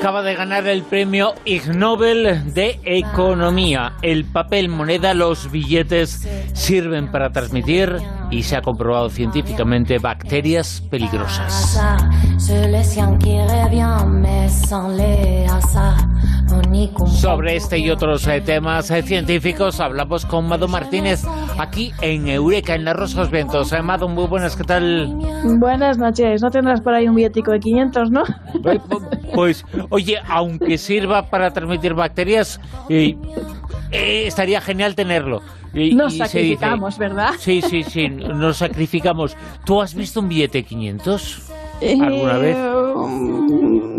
acaba de ganar el premio Ig Nobel de Economía. El papel moneda, los billetes sirven para transmitir y se ha comprobado científicamente bacterias peligrosas. Sobre este y otros eh, temas eh, científicos hablamos con Mado Martínez aquí en Eureka, en las Rosas Vientos. Eh, Mado, muy buenas, ¿qué tal? Buenas noches. No tendrás por ahí un billetico de 500, ¿no? Pues, oye, aunque sirva para transmitir bacterias, estaría genial tenerlo. nos sacrificamos, ¿verdad? Sí, sí, sí, nos sacrificamos. ¿Tú has visto un billete de 500? ¿Alguna vez?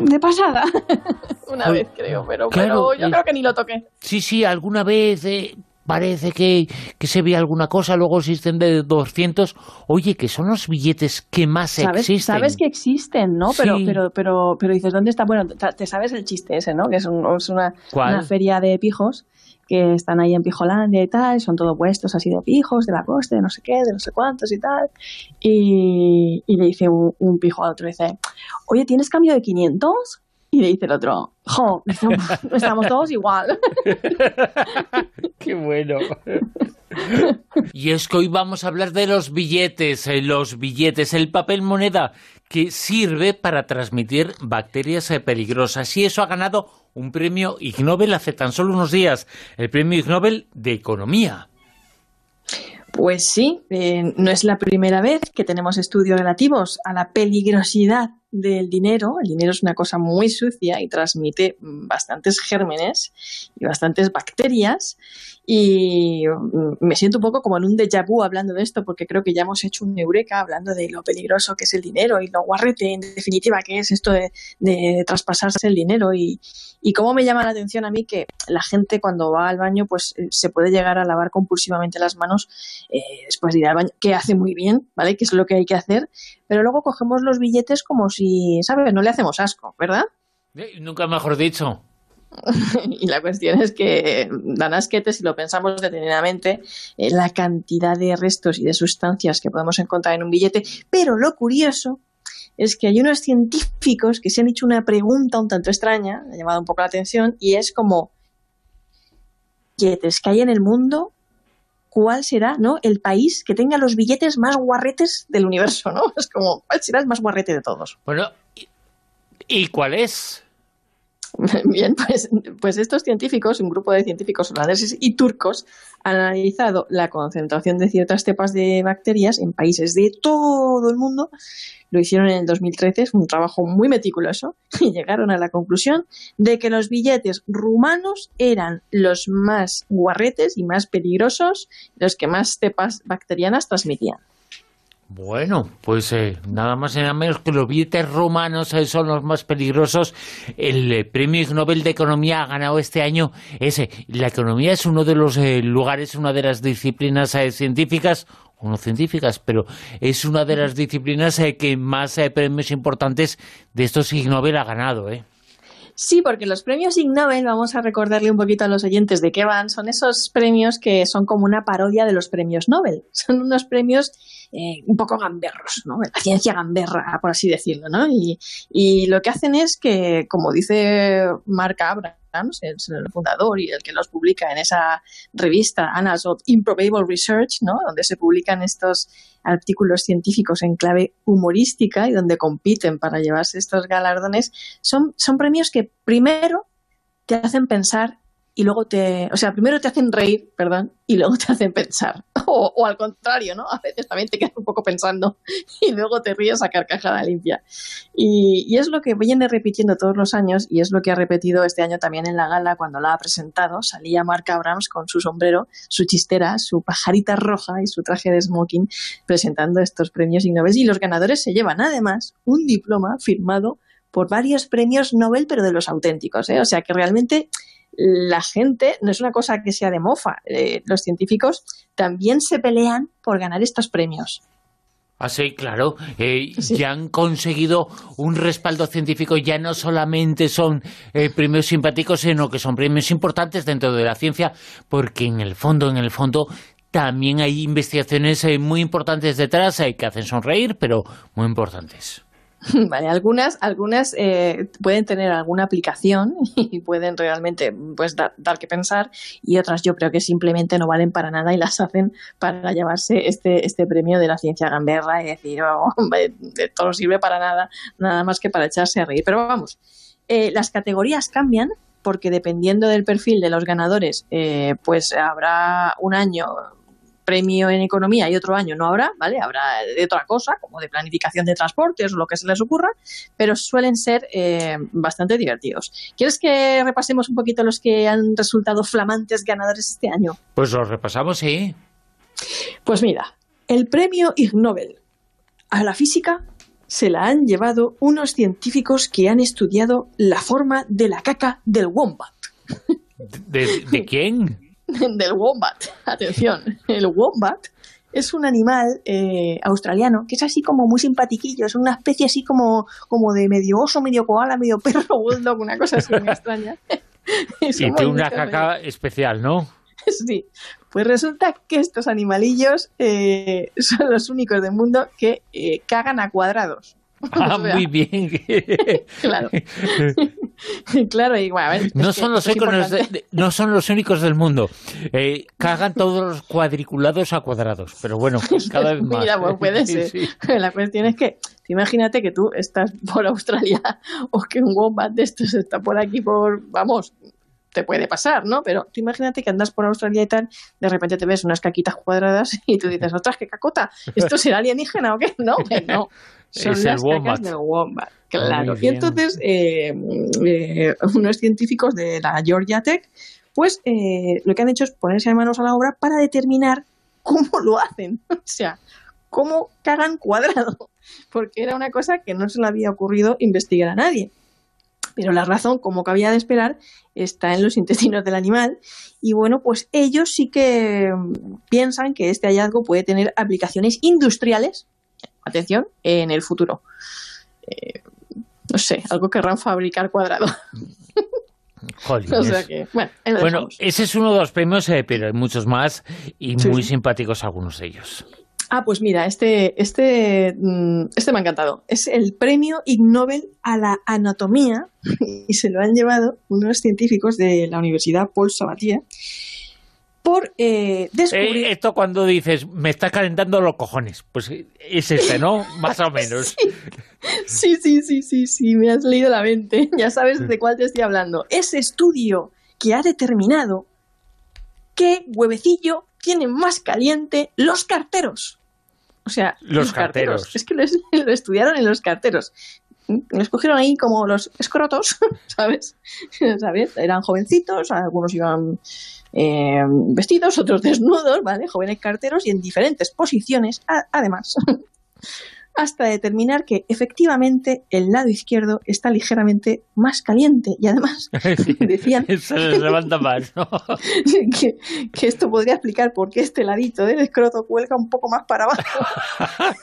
De pasada. Una vez creo, pero, pero yo creo que ni lo toqué. Sí, sí, alguna vez eh, parece que, que, se ve alguna cosa, luego existen de 200. Oye, que son los billetes que más existen. Sabes que existen, ¿no? Pero, pero, pero, pero dices, ¿dónde está? Bueno, te sabes el chiste ese, ¿no? Que es, una, una feria de pijos que están ahí en Pijolandia y tal, son todos puestos así de pijos, de la costa, de no sé qué, de no sé cuántos y tal. Y, le dice un, pijo al otro, dice, oye, ¿tienes cambio de 500? Y le dice el otro, jo, estamos, todos igual. Qué bueno. Y es que hoy vamos a hablar de los billetes, eh, los billetes, el papel moneda que sirve para transmitir bacterias eh, peligrosas. Y eso ha ganado un premio Ig Nobel hace tan solo unos días, el premio Ig Nobel de Economía. Pues sí, eh, no es la primera vez que tenemos estudios relativos a la peligrosidad del dinero. El dinero es una cosa muy sucia y transmite bastantes gérmenes y bastantes bacterias. Y mm, me siento un poco como en un déjà vu hablando de esto, porque creo que ya hemos hecho un eureka hablando de lo peligroso que es el dinero y lo guarrete, en definitiva, que es esto de, traspasarse el dinero. Y, y cómo me llama la atención a mí que la gente cuando va al baño, pues eh, se puede llegar a lavar compulsivamente las manos eh, después de ir al baño, que hace muy bien, ¿vale? Que es lo que hay que hacer, pero luego cogemos los billetes como si, ¿sabes? No le hacemos asco, ¿verdad? Nunca mejor dicho. y la cuestión es que dan asquete si lo pensamos detenidamente eh, la cantidad de restos y de sustancias que podemos encontrar en un billete, pero lo curioso es que hay unos científicos que se han hecho una pregunta un tanto extraña, ha llamado un poco la atención, y es como billetes que hay en el mundo, ¿cuál será ¿no? el país que tenga los billetes más guarretes del universo? ¿no? Es como, ¿cuál será el más guarrete de todos? Bueno, ¿y cuál es? Bien, pues, pues estos científicos, un grupo de científicos holandeses y turcos, han analizado la concentración de ciertas cepas de bacterias en países de todo el mundo. Lo hicieron en el 2013, es un trabajo muy meticuloso, y llegaron a la conclusión de que los billetes rumanos eran los más guarretes y más peligrosos, los que más cepas bacterianas transmitían. Bueno, pues eh, nada más y nada menos que los billetes romanos eh, son los más peligrosos. El eh, premio Nobel de Economía ha ganado este año ese. La economía es uno de los lugares, una de las disciplinas científicas, o no científicas, pero es una de las disciplinas que más premios importantes de estos Ig Nobel ha ganado, ¿eh? Sí, porque los premios Ig Nobel, vamos a recordarle un poquito a los oyentes de qué van, son esos premios que son como una parodia de los premios Nobel. Son unos premios eh, un poco gamberros, ¿no? La ciencia gamberra, por así decirlo, ¿no? Y, y lo que hacen es que, como dice Mark Abrams, el, fundador y el que los publica en esa revista Annals of Improbable Research, ¿no? Donde se publican estos artículos científicos en clave humorística y donde compiten para llevarse estos galardones, son, son premios que primero te hacen pensar y luego te, o sea, primero te hacen reír, perdón, y luego te hacen pensar. O, al contrario, ¿no? A veces también te quedas un poco pensando y luego te ríes a carcajada limpia. Y, es lo que viene repitiendo todos los años y es lo que ha repetido este año también en la gala cuando la ha presentado. Salía Mark Abrams con su sombrero, su chistera, su pajarita roja y su traje de smoking presentando estos premios y Nobel. Y los ganadores se llevan además un diploma firmado por varios premios Nobel, pero de los auténticos, ¿eh? O sea que realmente la gente no es una cosa que sea de mofa. Eh, los científicos también se pelean por ganar estos premios. Ah, sí, claro. Eh, ya han conseguido un respaldo científico. Ya no solamente son eh, premios simpáticos, sino que son premios importantes dentro de la ciencia, porque en el fondo, en el fondo, también hay investigaciones muy importantes detrás que hacen sonreír, pero muy importantes. Vale, algunas, algunas eh, pueden tener alguna aplicación y pueden realmente pues dar, que pensar y otras yo creo que simplemente no valen para nada y las hacen para llevarse este, este premio de la ciencia gamberra y decir, oh, todo sirve para nada, nada más que para echarse a reír. Pero vamos, eh, las categorías cambian porque dependiendo del perfil de los ganadores, eh, pues habrá un año premio en economía y otro año no habrá, ¿vale? Habrá de otra cosa, como de planificación de transportes o lo que se les ocurra, pero suelen ser eh, bastante divertidos. ¿Quieres que repasemos un poquito los que han resultado flamantes ganadores este año? Pues los repasamos, sí. Pues mira, el premio Ig Nobel a la física se la han llevado unos científicos que han estudiado la forma de la caca del wombat. de quién? del wombat. Atención, el wombat es un animal eh, australiano que es así como muy simpatiquillo, es una especie así como, como de medio oso, medio koala, medio perro bulldog, una cosa así muy extraña. y tiene una caca especial, ¿no? Sí, pues resulta que estos animalillos eh, son los únicos del mundo que eh, cagan a cuadrados. Ah, muy bien. claro. claro, y no, son los únicos, no son los únicos del mundo. Eh, cagan todos los cuadriculados a cuadrados, pero bueno, cada vez más. Mira, pues puede ser. La cuestión es que, imagínate que tú estás por Australia o que un wombat de estos está por aquí, por, vamos, te puede pasar, ¿no? Pero tú imagínate que andas por Australia y tal, de repente te ves unas caquitas cuadradas y tú dices, ostras, qué cacota, ¿esto será alienígena o qué? No, no. Son las cacas del wombat. Claro. Y entonces, eh, eh, unos científicos de la Georgia Tech, pues eh, lo que han hecho es ponerse manos a la obra para determinar cómo lo hacen. O sea, cómo cagan cuadrado. Porque era una cosa que no se le había ocurrido investigar a nadie. Pero la razón, como cabía de esperar, está en los intestinos del animal. Y bueno, pues ellos sí que piensan que este hallazgo puede tener aplicaciones industriales atención, en el futuro. Eh, no sé, algo querrán fabricar cuadrado. bueno, ese es uno de los premios, eh, pero hay muchos más y muy simpáticos algunos de ellos. Ah, pues mira, este, este, mm, este me ha encantado. Es el premio Ig Nobel a la anatomía y se lo han llevado unos científicos de la Universidad Paul Sabatier por eh, descubrir... Eh, esto cuando dices, me estás calentando los cojones, pues es este, ¿no? Más o menos. sí. sí, sí, sí, sí, me has leído la mente, ya sabes de cuál te estoy hablando. Ese estudio que ha determinado qué huevecillo tiene más caliente los carteros. O sea, los, carteros. Es que lo, estudiaron en los carteros. Los cogieron ahí como los escrotos, ¿sabes? ¿sabes? Eran jovencitos, algunos iban eh, vestidos, otros desnudos, ¿vale? Jóvenes carteros y en diferentes posiciones, además, hasta determinar que efectivamente el lado izquierdo está ligeramente más caliente y además decían se levanta más, que, esto podría explicar por qué este ladito del escroto cuelga un poco más para abajo.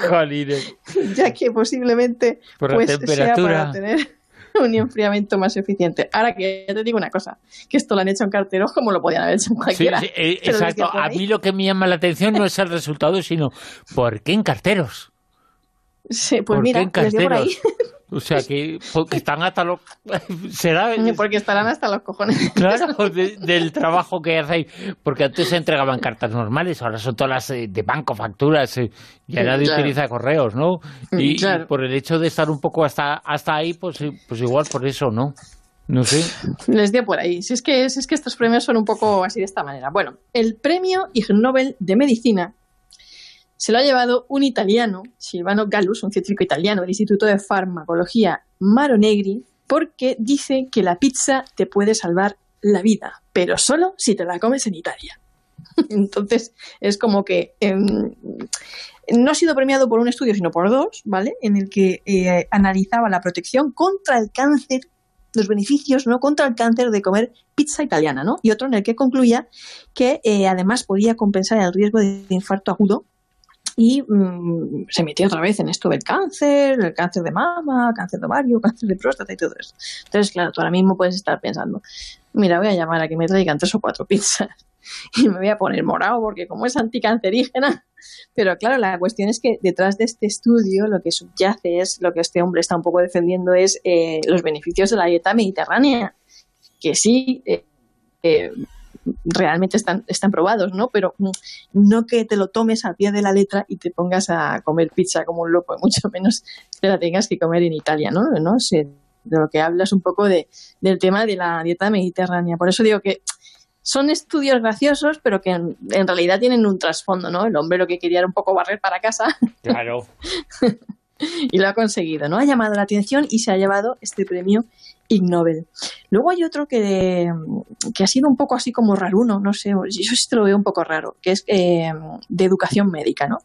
ya que posiblemente por la pues, temperatura. tener un enfriamiento más eficiente. Ahora que ya te digo una cosa, que esto lo han hecho en carteros como lo podían haber hecho en cualquiera. Eh, exacto. A mí lo que me llama la atención no es el resultado, sino ¿por qué en carteros? Sí, pues mira, qué en por ahí. O sea, que están hasta los... ¿Será? Porque estarán hasta los cojones. Claro, del trabajo que hacéis. Porque antes se entregaban cartas normales, ahora son todas las eh, de banco, facturas, eh, ya nadie utiliza correos, ¿no? Mm, y, por el hecho de estar un poco hasta, hasta ahí, pues, pues igual por eso, ¿no? No sé. Les dio por ahí. Si es, que, si es que estos premios son un poco así de esta manera. Bueno, el premio Ig Nobel de Medicina se lo ha llevado un italiano, Silvano Gallus, un científico italiano del Instituto de Farmacología Maro Negri, porque dice que la pizza te puede salvar la vida, pero solo si te la comes en Italia. Entonces, es como que em, no ha sido premiado por un estudio, sino por dos, ¿vale? En el que eh, analizaba la protección contra el cáncer, los beneficios, ¿no? Contra el cáncer de comer pizza italiana, ¿no? Y otro en el que concluía que eh, además podía compensar el riesgo de infarto agudo y mm, se metió otra vez en esto del cáncer, el cáncer de mama, cáncer de ovario, cáncer de próstata y todo eso. Entonces, claro, tú ahora mismo puedes estar pensando, mira, voy a llamar a que me traigan tres o cuatro pizzas y me voy a poner morado porque como es anticancerígena, Pero claro, la cuestión es que detrás de este estudio lo que subyace es, lo que este hombre está un poco defendiendo es eh, los beneficios de la dieta mediterránea, que sí, eh, eh, realmente están, están probados, ¿no? Pero no que te lo tomes a pie de la letra y te pongas a comer pizza como un loco, mucho menos que la tengas que comer en Italia, ¿no? ¿No? de lo que hablas un poco de, del tema de la dieta mediterránea. Por eso digo que son estudios graciosos, pero que en, realidad tienen un trasfondo, ¿no? El hombre lo que quería era un poco barrer para casa. Claro. y lo ha conseguido, ¿no? Ha llamado la atención y se ha llevado este premio Ig Nobel. Luego hay otro que, que ha sido un poco así como raruno, no sé, yo sí lo veo un poco raro, que es eh, de educación médica, ¿no?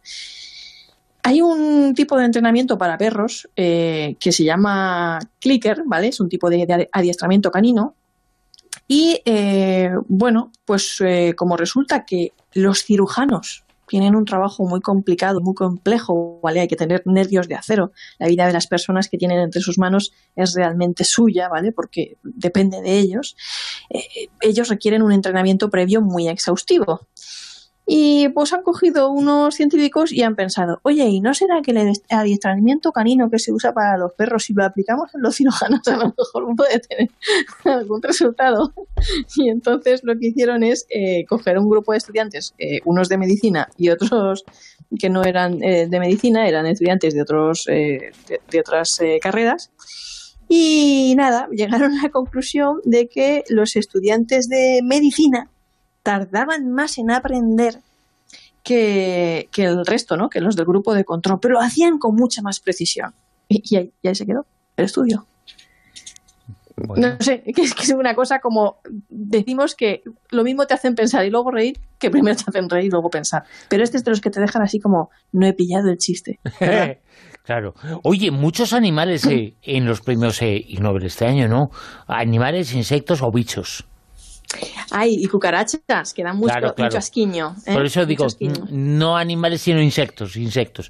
Hay un tipo de entrenamiento para perros eh, que se llama clicker, ¿vale? Es un tipo de, adiestramiento canino. Y eh, bueno, pues eh, como resulta que los cirujanos tienen un trabajo muy complicado, muy complejo, ¿vale? Hay que tener nervios de acero. La vida de las personas que tienen entre sus manos es realmente suya, ¿vale? Porque depende de ellos. ellos requieren un entrenamiento previo muy exhaustivo. Y pues han cogido unos científicos y han pensado, oye, ¿y no será que el adiestramiento canino que se usa para los perros, si lo aplicamos en los cirujanos, a lo mejor puede tener algún resultado? Y entonces lo que hicieron es eh, coger un grupo de estudiantes, eh, unos de medicina y otros que no eran eh, de medicina, eran estudiantes de, otros, de, de, otras carreras. Y nada, llegaron a la conclusión de que los estudiantes de medicina tardaban más en aprender que, el resto, ¿no? que los del grupo de control, pero lo hacían con mucha más precisión. Y, ahí, se quedó el estudio. No sé, que es, que es una cosa como decimos que lo mismo te hacen pensar y luego reír que primero te hacen reír y luego pensar. Pero este es de los que te dejan así como no he pillado el chiste. claro. Oye, muchos animales eh, en los premios eh, Nobel este año, ¿no? Animales, insectos o bichos. Ay, y cucarachas, que dan mucho, asquiño. ¿eh? Por eso digo, no animales, sino insectos, insectos.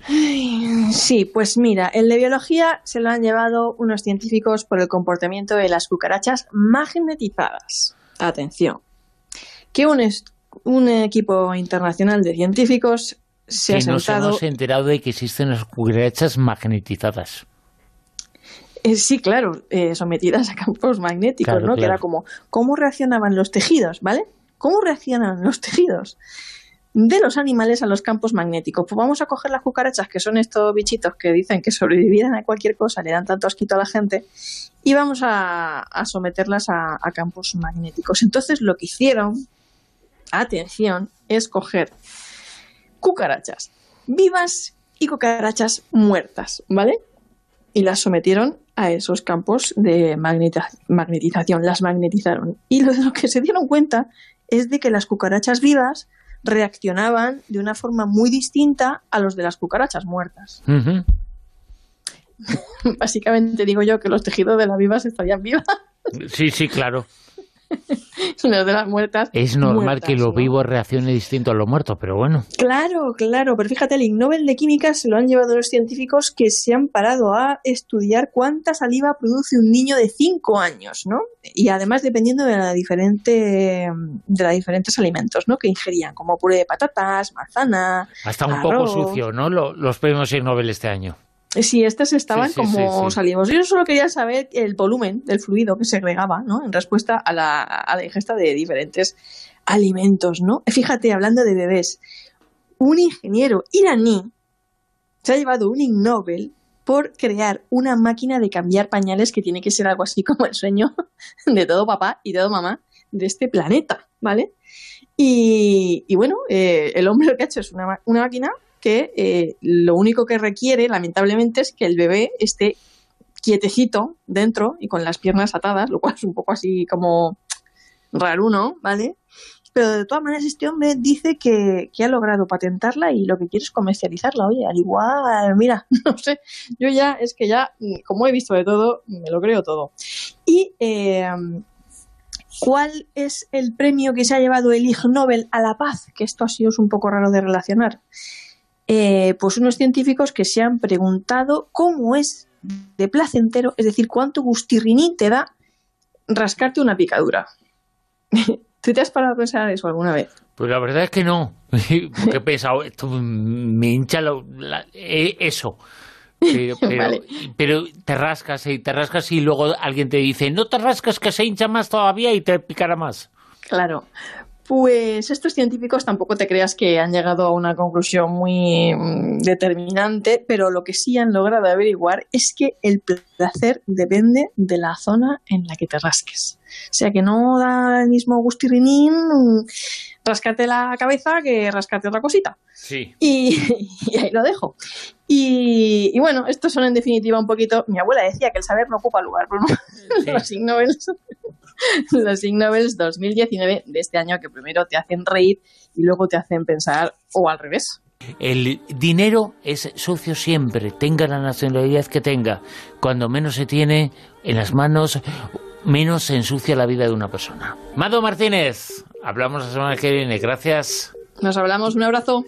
Sí, pues mira, el de biología se lo han llevado unos científicos por el comportamiento de las cucarachas magnetizadas. Atención, que un, un equipo internacional de científicos se ha sentado... Nos hemos enterado de que existen las cucarachas magnetizadas. Eh, sí, claro, eh, sometidas a campos magnéticos, ¿no? Que era como, ¿cómo reaccionaban los tejidos, ¿vale? ¿Cómo reaccionan los tejidos de los animales a los campos magnéticos? Pues vamos a coger las cucarachas, que son estos bichitos que dicen que sobrevivieran a cualquier cosa, le dan tanto asquito a la gente, y vamos a, someterlas a, a campos magnéticos. Entonces lo que hicieron, atención, es coger cucarachas vivas y cucarachas muertas, ¿vale? Y las sometieron a esos campos de magnetización, las magnetizaron. Y lo, lo que se dieron cuenta es de que las cucarachas vivas reaccionaban de una forma muy distinta a los de las cucarachas muertas. Básicamente digo yo que los tejidos de las vivas estarían vivas. Sí, sí, claro. de las muertas. Es normal que lo vivo reaccione distinto a lo muerto, pero bueno. Claro, claro, pero fíjate, el Ig Nobel de Química se lo han llevado los científicos que se han parado a estudiar cuánta saliva produce un niño de 5 años, ¿no? Y además dependiendo de la diferente de los diferentes alimentos, ¿no? Que ingerían, como puré de patatas, manzana. Hasta un poco sucio, ¿no? Los premios Ig Nobel este año. Sí, estas estaban como salimos. Yo solo quería saber el volumen del fluido que se agregaba, ¿no? En respuesta a la, a la ingesta de diferentes alimentos, ¿no? Fíjate, hablando de bebés, un ingeniero iraní se ha llevado un Ig Nobel por crear una máquina de cambiar pañales que tiene que ser algo así como el sueño de todo papá y todo mamá de este planeta, ¿vale? Y, bueno, eh, el hombre lo que ha hecho es una, una máquina que eh, lo único que requiere, lamentablemente, es que el bebé esté quietecito dentro y con las piernas atadas, lo cual es un poco así como raro, ¿no? ¿Vale? Pero de todas maneras este hombre dice que, ha logrado patentarla y lo que quiere es comercializarla. Oye, al igual, mira, no sé, yo ya es que ya, como he visto de todo, me lo creo todo. Y eh, ¿cuál es el premio que se ha llevado el Ig Nobel a la paz? Que esto ha sido un poco raro de relacionar. Eh, pues unos científicos que se han preguntado cómo es de placentero, es decir, cuánto gustirrinín te da rascarte una picadura. ¿Tú te has parado a pensar eso alguna vez? Pues la verdad es que no, porque he pensado, esto me hincha eh, eso. Pero, te rascas y te rascas y luego alguien te dice, no te rascas que se hincha más todavía y te picará más. Claro, pues estos científicos tampoco te creas que han llegado a una conclusión muy mm, determinante, pero lo que sí han logrado averiguar es que el placer depende de la zona en la que te rasques. O sea que no da el mismo gustirrinín mm, rascarte la cabeza que rascarte otra cosita. Sí. Y, ahí lo dejo. Y, bueno, estos son en definitiva un poquito. Mi abuela decía que el saber no ocupa lugar, pero no. Los Ig los Ig 2019 de este año que primero te hacen reír y luego te hacen pensar o al revés. El dinero es sucio siempre, tenga la nacionalidad que tenga. Cuando menos se tiene en las manos, menos se ensucia la vida de una persona. Mado Martínez, hablamos la semana que viene. Gracias. Nos hablamos, un abrazo.